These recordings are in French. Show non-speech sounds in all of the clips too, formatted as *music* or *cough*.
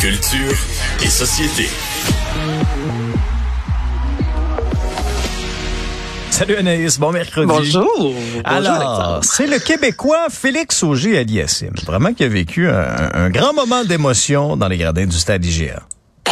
Culture et société. Salut Anaïs, bon mercredi. Bonjour. Bonjour, Alors, c'est le Québécois Félix Auger Aliassime, vraiment qui a vécu un, un grand moment d'émotion dans les gradins du stade IGA.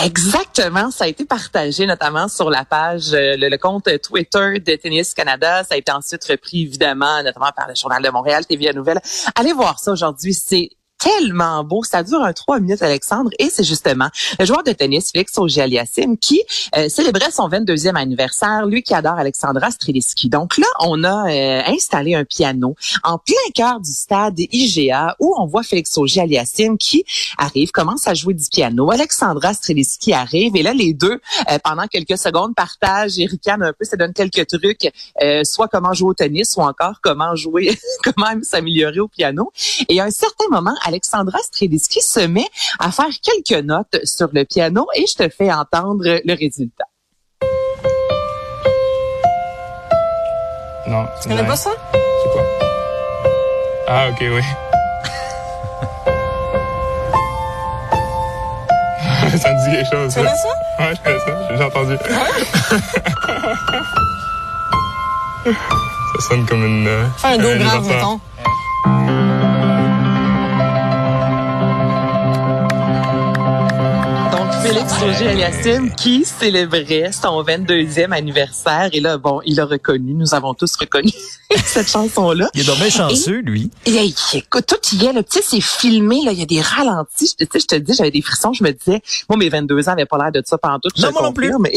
Exactement, ça a été partagé notamment sur la page, euh, le, le compte Twitter de Tennis Canada. Ça a été ensuite repris évidemment, notamment par le Journal de Montréal, TVA Nouvelle. Allez voir ça aujourd'hui, c'est tellement beau. Ça dure un trois minutes, Alexandre, et c'est justement le joueur de tennis, Félix Auger-Aliassime, qui euh, célébrait son 22e anniversaire, lui qui adore Alexandra Streliski. Donc là, on a euh, installé un piano en plein cœur du stade IGA, où on voit Félix Auger-Aliassime qui arrive, commence à jouer du piano. Alexandra Streliski arrive, et là, les deux, euh, pendant quelques secondes, partagent et ricanent un peu, ça donne quelques trucs, euh, soit comment jouer au tennis, ou encore comment jouer, *laughs* comment s'améliorer au piano. Et à un certain moment, Alexandra Streliski se met à faire quelques notes sur le piano et je te fais entendre le résultat. Non. Tu connais pas ça? C'est quoi? Ah, ok, oui. *laughs* ça me dit quelque chose. Tu connais ça? Ouais, je connais ça. J'ai entendu. *laughs* ça sonne comme une. euh, Fais un do grave, anniversaire. mettons. Félix Auger-Aliassime qui célébrait son 22e anniversaire. Et là, bon, il a reconnu, nous avons tous reconnu *laughs* cette chanson-là. Il est donc bien chanceux, lui. Et écoute, tout y est, tu sais, c'est filmé, là, il y a des ralentis. Je, tu sais, je te dis, j'avais des frissons, je me disais, moi, mes 22 ans avaient pas l'air de ça pendant tout. Non, moi non plus. Mais...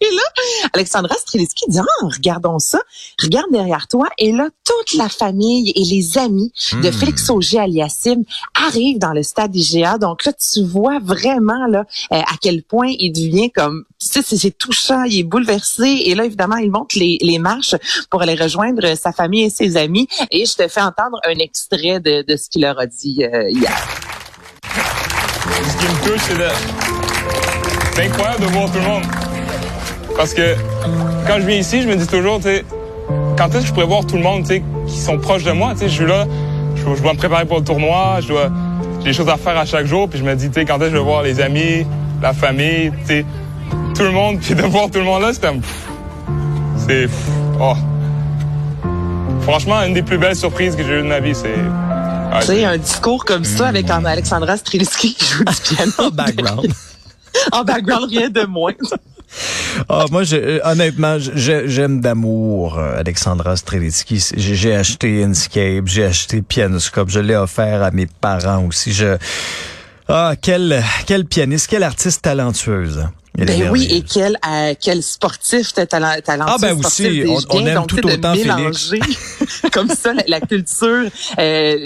Et là, Alexandra Streliski dit, ah, regardons ça, regarde derrière toi. Et là, toute la famille et les amis de Hmm. Félix Auger-Aliassime arrivent dans le stade IGA. Donc là, tu vois vraiment là euh, à quel point il devient comme, tu sais, c'est- touchant, il est bouleversé. Et là, évidemment, il monte les, les marches pour aller rejoindre sa famille et ses amis. Et je te fais entendre un extrait de, de ce qu'il leur a dit euh, hier. Ce qui me touche, c'est de. C'est incroyable de voir tout le monde. Parce que quand je viens ici, je me dis toujours, tu sais, quand est-ce que je pourrais voir tout le monde, tu sais, qui sont proches de moi, tu sais, je suis là, je, dois- je dois me préparer pour le tournoi, je dois, j'ai des choses à faire à chaque jour, puis je me dis, tu sais, quand est-ce que je vais voir les amis, la famille, tu sais, tout le monde, *laughs* puis de voir tout le monde là, c'est comme, pff, c'est, oh. Franchement, une des plus belles surprises que j'ai eues de ma vie, c'est. ah, Tu sais, un discours comme ça avec Alexandra Streliski qui joue du piano. *laughs* En background. en background, rien de moins. Ah, moi, je- euh, honnêtement, j'aime d'amour euh, Alexandra Strelitzky. J'ai acheté Inscape, j'ai acheté Pianoscope, je l'ai offert à mes parents aussi. Je ah, quel quel pianiste, quelle artiste talentueuse. Ben oui, et quel, euh, quel sportif talent, talentueux. Ah, ben aussi, on- on aime Donc, tout autant de Félix. mélanger *laughs* comme ça la, la culture, euh,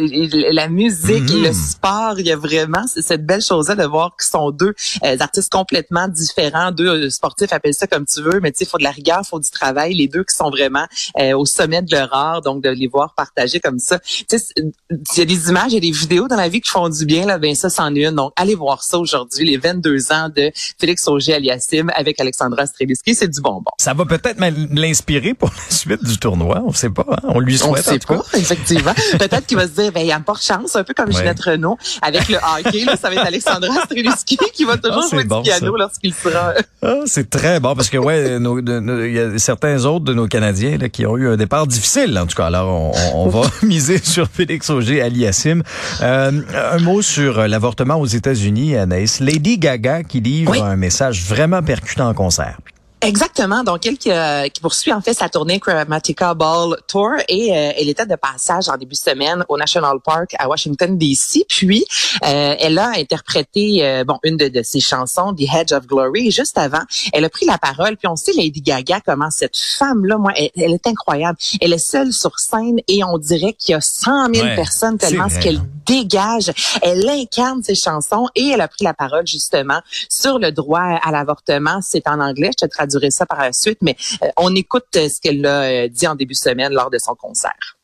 la musique et le sport. Il y a vraiment cette belle chose-là de voir qu'ils sont deux euh, artistes complètement différents, deux euh, sportifs, appelle ça comme tu veux, mais tu sais, il faut de la rigueur, il faut du travail. Les deux qui sont vraiment au sommet de leur art, donc de les voir partager comme ça. Tu sais, il y a des images, il y a des vidéos dans la vie qui font du bien, là, ben ça, c'en est une. Donc, allez voir ça aujourd'hui, les 22 ans de Félix Auger-Aliassime avec Alexandra Streliski. C'est du bonbon. Ça va peut-être l'inspirer pour la suite du tournoi. On sait pas. hein. On lui On souhaite. en sait tout cas. pas, effectivement. *laughs* Peut-être qu'il va se dire, ben, il y a pas de chance, un peu comme Ouais. Ginette Renault. Avec le hockey, là, ça va être Alexandra Streliski qui va toujours Ah, c'est jouer bon, du piano lorsqu'il sera... Ah, c'est très bon parce que ouais, il y a certains autres de nos Canadiens là, qui ont eu un départ difficile. En tout cas, alors on, on- on va *laughs* miser sur Félix Auger Aliassime. Euh, un mot sur euh, l'avortement aux États-Unis, Anaïs. Lady Gaga qui livre Oui. un message vraiment percutant en concert. Exactement. Donc, elle qui, euh, qui, poursuit en fait sa tournée Chromatica Ball Tour et euh, elle était de passage en début de semaine au National Park à Washington D.C. Puis, euh, elle a interprété bon une de, de, ses chansons, The Hedge of Glory. Et juste avant, elle a pris la parole. Puis on sait Lady Gaga comment cette femme-là, moi, elle, est incroyable. Elle est seule sur scène et on dirait qu'il y a 100 000 personnes tellement ce qu'elle dégage. Elle incarne ses chansons et elle a pris la parole justement sur le droit à l'avortement. C'est en anglais. Je te ça par la suite, mais euh, on écoute euh, ce qu'elle a euh, dit en début de semaine lors de son concert.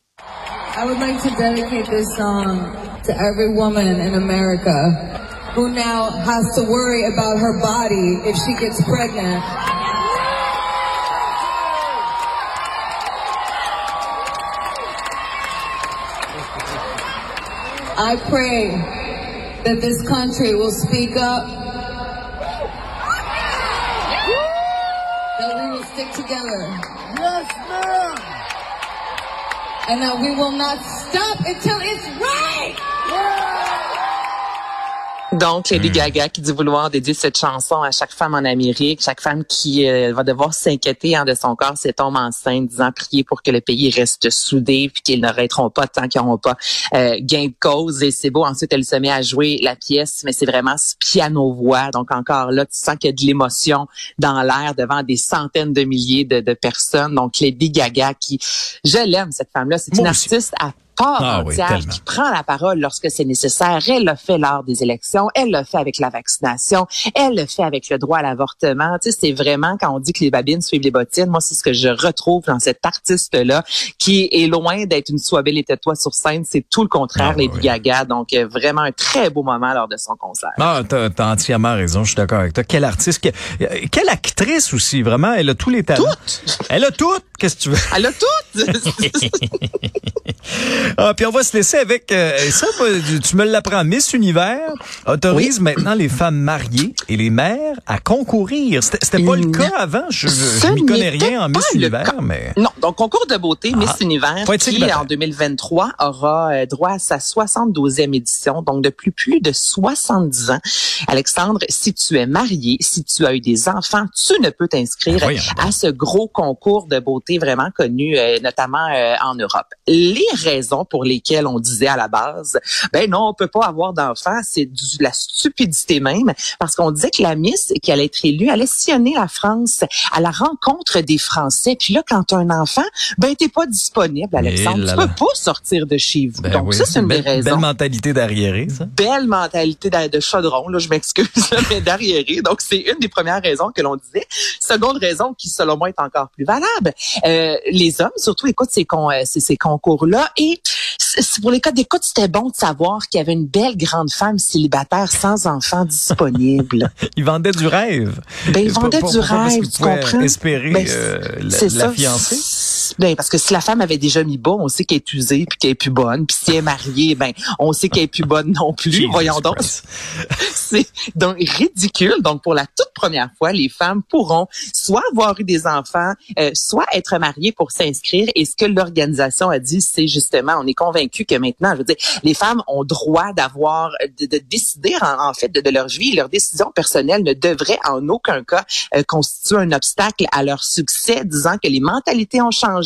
I would like to dedicate this song to every woman in America who now has to worry about her body if she gets pregnant. Stick together. Yes, ma'am. And that we will not stop until it's right. Yeah. Donc, Lady hmm. Gaga qui dit vouloir dédier cette chanson à chaque femme en Amérique, chaque femme qui euh, va devoir s'inquiéter hein, de son corps si elle tombe enceinte, disant prier pour que le pays reste soudé puis qu'ils n'arrêteront pas tant qu'ils n'auront pas euh, gain de cause. Et c'est beau. Ensuite, elle se met à jouer la pièce, mais c'est vraiment ce piano-voix. Donc, encore là, tu sens qu'il y a de l'émotion dans l'air devant des centaines de milliers de, de personnes. Donc, Lady Gaga qui, je l'aime, cette femme-là. C'est une artiste à part ah qui prend la parole lorsque c'est nécessaire. Elle l'a fait lors des élections, elle l'a fait avec la vaccination, elle le fait avec le droit à l'avortement. Tu sais, c'est vraiment quand on dit que les babines suivent les bottines, moi c'est ce que je retrouve dans cette artiste-là qui est loin d'être une soie belle et toi sur scène, c'est tout le contraire, ah, Lady Gaga. Donc euh, vraiment un très beau moment lors de son concert. Ah, t'as as entièrement raison, je suis d'accord avec toi. Quelle artiste, quelle actrice aussi, vraiment, elle a tous les talents. Toutes. Elle a toutes. Qu'est-ce que tu veux? Elle a toutes. *laughs* *laughs* Ah, puis on va se laisser avec euh, ça. Tu me l'apprends. Miss Univers autorise maintenant les femmes mariées et les mères à concourir. C'était pas le cas avant. Je, je, m'y connais rien en Miss Univers, mais non. Donc concours de beauté Miss ah. Univers qui en 2023 aura euh, droit à sa 72e édition. Donc depuis plus de 70 ans. Alexandre, si tu es marié, si tu as eu des enfants, tu ne peux t'inscrire à ce gros concours de beauté vraiment connu, euh, notamment en Europe. Les raisons pour lesquelles on disait à la base, ben non, on peut pas avoir d'enfants, c'est de la stupidité même, parce qu'on disait que la Miss qui allait être élue allait sillonner la France à la rencontre des Français. Puis là, quand as un enfant, ben t'es pas disponible, Alexandre. Tu peux pas sortir de chez vous. Ben Donc ça, c'est une belle, des raisons. Belle mentalité d'arriéré, ça. Belle mentalité de chaudron, là, je m'excuse, mais d'arriéré. Donc c'est une des premières raisons que l'on disait. Seconde raison qui, selon moi, est encore plus valable. Euh, les hommes, surtout, écoute ces, con, euh, ces, ces concours-là et pour les cas d'écoute, c'était bon de savoir qu'il y avait une belle grande femme célibataire sans enfant disponible. *laughs* il vendait du rêve. Ben, il vendait du rêve, tu comprends? espérer ben, euh, la, la fiancée. Ben, parce que si la femme avait déjà mis bas, on sait qu'elle est usée puis qu'elle est plus bonne. Puis si elle est mariée, ben, on sait qu'elle est plus bonne non plus. Voyons donc. *laughs* C'est donc ridicule. Donc, pour la toute première fois, les femmes pourront soit avoir eu des enfants, euh, soit être mariées pour s'inscrire. Et ce que l'organisation a dit, c'est justement, on est convaincu que maintenant, je veux dire, les femmes ont droit d'avoir, de, de, décider en, fait de, leur vie. Leur décision personnelle ne devrait en aucun cas euh, constituer un obstacle à leur succès, disant que les mentalités ont changé.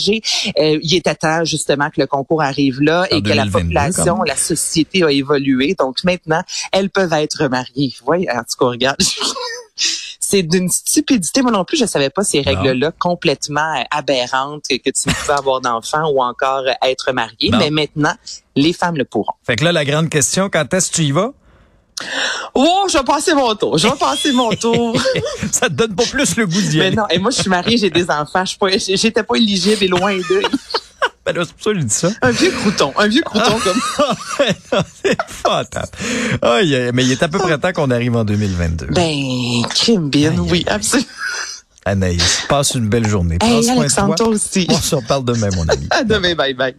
Euh, il était temps justement que le concours arrive là et que la population, la société a évolué. Donc maintenant, elles peuvent être mariées. Oui, en tout cas, regarde. *laughs* c'est d'une stupidité. Moi non plus, je savais pas ces règles-là complètement aberrantes que tu pouvais avoir d'enfants ou encore être marié. Mais maintenant, les femmes le pourront. Fait que là, la grande question, quand est-ce que tu y vas? Oh, je vais passer mon tour. Je vais passer mon tour. *laughs* ça te donne pas plus le goût d'y. Mais non, et moi, je suis mariée, j'ai des enfants. Je j'étais pas éligible et loin d'eux. *laughs* Ben là, c'est pour ça que je dis ça. Un vieux crouton. Un vieux crouton comme *laughs* C'est fatal. Oh, mais il est à peu près temps qu'on arrive en 2022. Ben, Kim Bin, oui, absolument. Anaïs, passe une belle journée. Hey, Alexandre, toi. aussi. On se reparle demain, mon ami. à demain, bye bye.